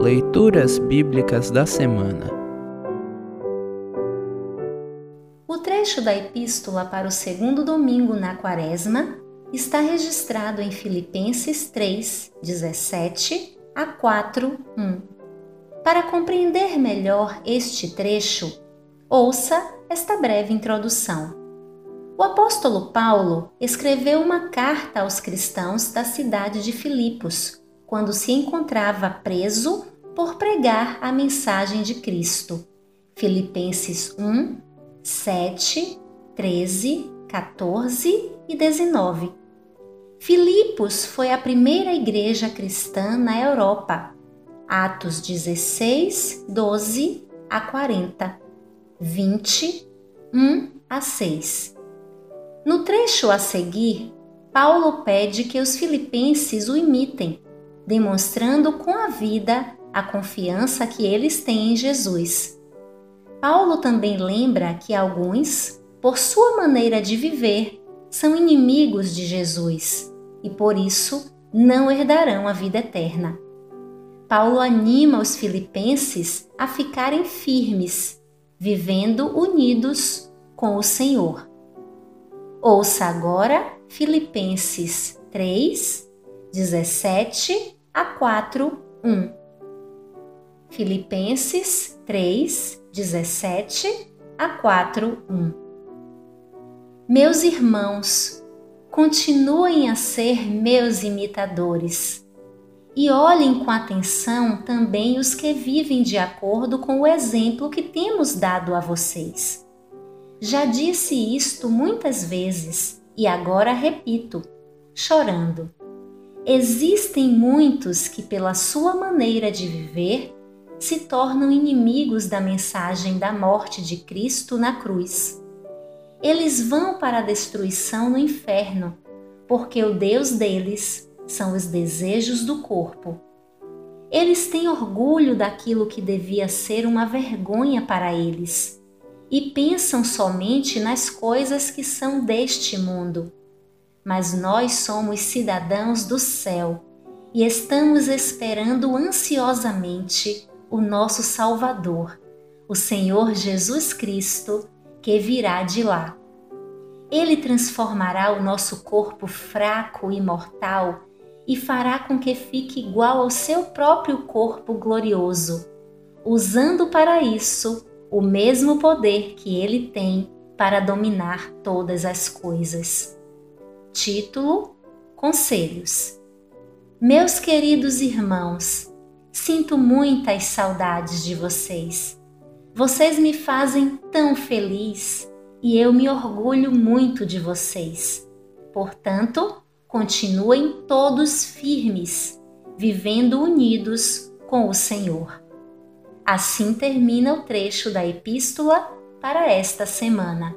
Leituras Bíblicas da Semana O trecho da Epístola para o segundo domingo na Quaresma está registrado em Filipenses 3, 17 a 4, 1. Para compreender melhor este trecho, ouça esta breve introdução. O apóstolo Paulo escreveu uma carta aos cristãos da cidade de Filipos, quando se encontrava preso por pregar a mensagem de Cristo. Filipenses 1, 7, 13, 14 e 19. Filipos foi a primeira igreja cristã na Europa. Atos 16, 12 a 40, 20, 1 a 6. No trecho a seguir, Paulo pede que os filipenses o imitem, demonstrando com a vida a confiança que eles têm em Jesus. Paulo também lembra que alguns, por sua maneira de viver, são inimigos de Jesus e por isso não herdarão a vida eterna. Paulo anima os filipenses a ficarem firmes, vivendo unidos com o Senhor. Ouça agora Filipenses 3, 17 a 4, 1. Filipenses 3, 17 a 4, 1. Meus irmãos, continuem a ser meus imitadores e olhem com atenção também os que vivem de acordo com o exemplo que temos dado a vocês já disse isto muitas vezes e agora repito, chorando. Existem muitos que, pela sua maneira de viver, se tornam inimigos da mensagem da morte de Cristo na cruz. Eles vão para a destruição no inferno, porque o Deus deles são os desejos do corpo. Eles têm orgulho daquilo que devia ser uma vergonha para eles e pensam somente nas coisas que são deste mundo. Mas nós somos cidadãos do céu e estamos esperando ansiosamente o nosso Salvador, o Senhor Jesus Cristo, que virá de lá. Ele transformará o nosso corpo fraco e mortal e fará com que fique igual ao seu próprio corpo glorioso, usando para isso o mesmo poder que ele tem para dominar todas as coisas. Título: Conselhos. Meus queridos irmãos, sinto muitas saudades de vocês. Vocês me fazem tão feliz e eu me orgulho muito de vocês. Portanto, continuem todos firmes, vivendo unidos com o Senhor. Assim termina o trecho da epístola para esta semana.